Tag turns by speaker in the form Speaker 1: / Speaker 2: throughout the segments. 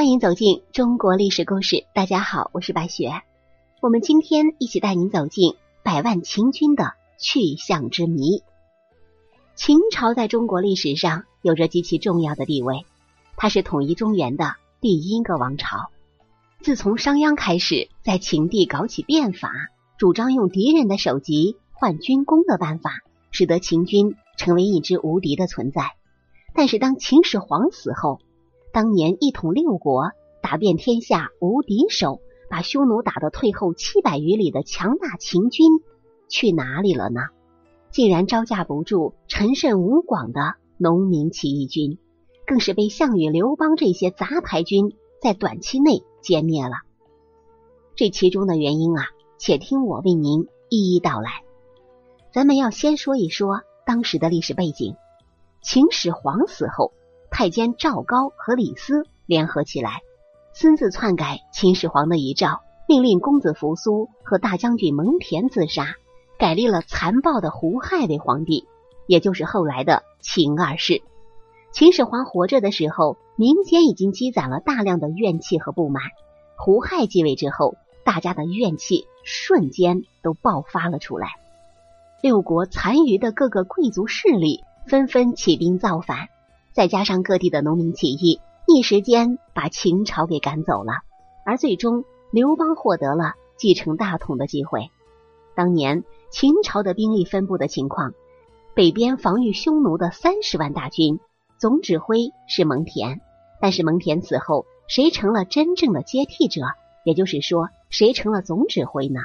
Speaker 1: 欢迎走进中国历史故事。大家好，我是白雪。我们今天一起带您走进百万秦军的去向之谜。秦朝在中国历史上有着极其重要的地位，它是统一中原的第一个王朝。自从商鞅开始在秦地搞起变法，主张用敌人的首级换军功的办法，使得秦军成为一支无敌的存在。但是当秦始皇死后，当年一统六国、打遍天下无敌手、把匈奴打得退后七百余里的强大秦军去哪里了呢？竟然招架不住陈胜吴广的农民起义军，更是被项羽、刘邦这些杂牌军在短期内歼灭了。这其中的原因啊，且听我为您一一道来。咱们要先说一说当时的历史背景：秦始皇死后。太监赵高和李斯联合起来，私自篡改秦始皇的遗诏，命令公子扶苏和大将军蒙恬自杀，改立了残暴的胡亥为皇帝，也就是后来的秦二世。秦始皇活着的时候，民间已经积攒了大量的怨气和不满。胡亥继位之后，大家的怨气瞬间都爆发了出来。六国残余的各个贵族势力纷纷起兵造反。再加上各地的农民起义，一时间把秦朝给赶走了。而最终，刘邦获得了继承大统的机会。当年秦朝的兵力分布的情况：北边防御匈奴的三十万大军，总指挥是蒙恬。但是蒙恬死后，谁成了真正的接替者？也就是说，谁成了总指挥呢？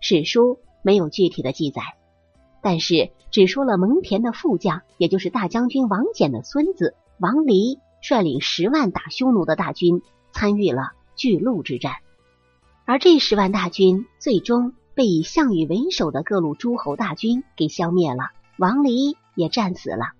Speaker 1: 史书没有具体的记载。但是只说了蒙恬的副将，也就是大将军王翦的孙子王离，率领十万打匈奴的大军参与了巨鹿之战，而这十万大军最终被以项羽为首的各路诸侯大军给消灭了，王离也战死了。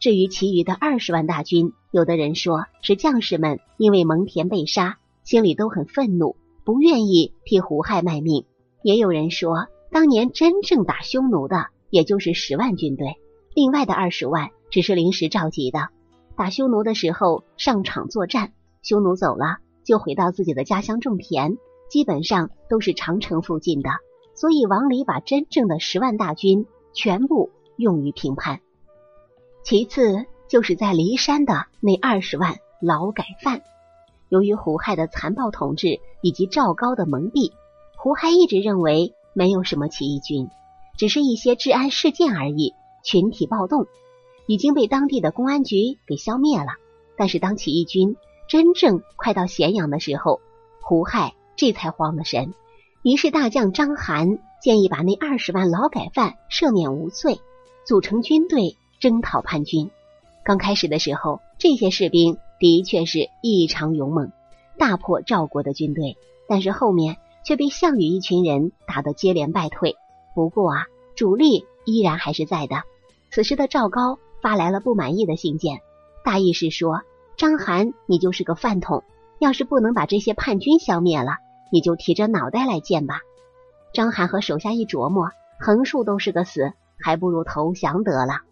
Speaker 1: 至于其余的二十万大军，有的人说是将士们因为蒙恬被杀，心里都很愤怒，不愿意替胡亥卖命；也有人说。当年真正打匈奴的，也就是十万军队，另外的二十万只是临时召集的。打匈奴的时候上场作战，匈奴走了，就回到自己的家乡种田，基本上都是长城附近的。所以王离把真正的十万大军全部用于平叛。其次就是在骊山的那二十万劳改犯，由于胡亥的残暴统治以及赵高的蒙蔽，胡亥一直认为。没有什么起义军，只是一些治安事件而已。群体暴动已经被当地的公安局给消灭了。但是当起义军真正快到咸阳的时候，胡亥这才慌了神。于是大将章邯建议把那二十万劳改犯赦免无罪，组成军队征讨叛军。刚开始的时候，这些士兵的确是异常勇猛，大破赵国的军队。但是后面。却被项羽一群人打得接连败退。不过啊，主力依然还是在的。此时的赵高发来了不满意的信件，大意是说：章邯，你就是个饭桶，要是不能把这些叛军消灭了，你就提着脑袋来见吧。章邯和手下一琢磨，横竖都是个死，还不如投降得了。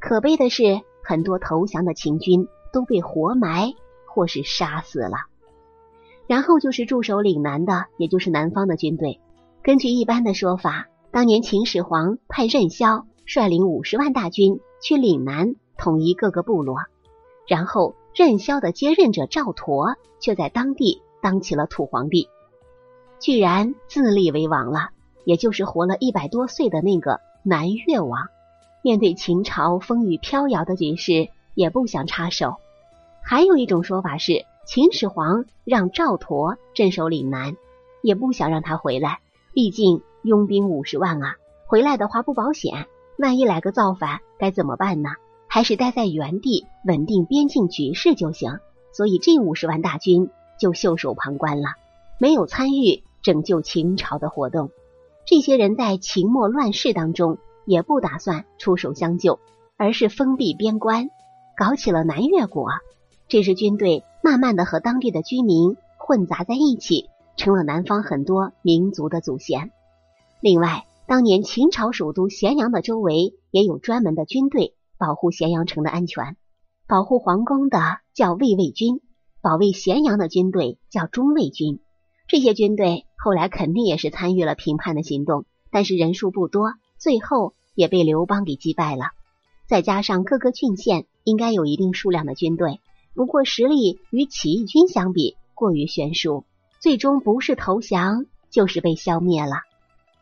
Speaker 1: 可悲的是，很多投降的秦军都被活埋或是杀死了。然后就是驻守岭南的，也就是南方的军队。根据一般的说法，当年秦始皇派任嚣率领五十万大军去岭南统一各个部落，然后任嚣的接任者赵佗却在当地当起了土皇帝，居然自立为王了，也就是活了一百多岁的那个南越王。面对秦朝风雨飘摇的局势，也不想插手。还有一种说法是。秦始皇让赵佗镇守岭南，也不想让他回来，毕竟拥兵五十万啊，回来的话不保险，万一来个造反该怎么办呢？还是待在原地稳定边境局势就行。所以这五十万大军就袖手旁观了，没有参与拯救秦朝的活动。这些人在秦末乱世当中也不打算出手相救，而是封闭边关，搞起了南越国。这支军队慢慢的和当地的居民混杂在一起，成了南方很多民族的祖先。另外，当年秦朝首都咸阳的周围也有专门的军队保护咸阳城的安全。保护皇宫的叫卫卫军，保卫咸阳的军队叫中卫军。这些军队后来肯定也是参与了平叛的行动，但是人数不多，最后也被刘邦给击败了。再加上各个郡县应该有一定数量的军队，不过实力与起义军相比过于悬殊，最终不是投降就是被消灭了。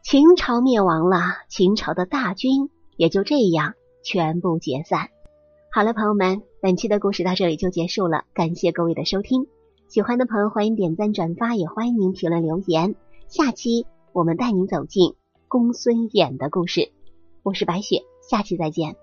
Speaker 1: 秦朝灭亡了，秦朝的大军也就这样全部解散。好了，朋友们，本期的故事到这里就结束了，感谢各位的收听。喜欢的朋友欢迎点赞转发，也欢迎您评论留言。下期我们带您走进公孙衍的故事。我是白雪，下期再见。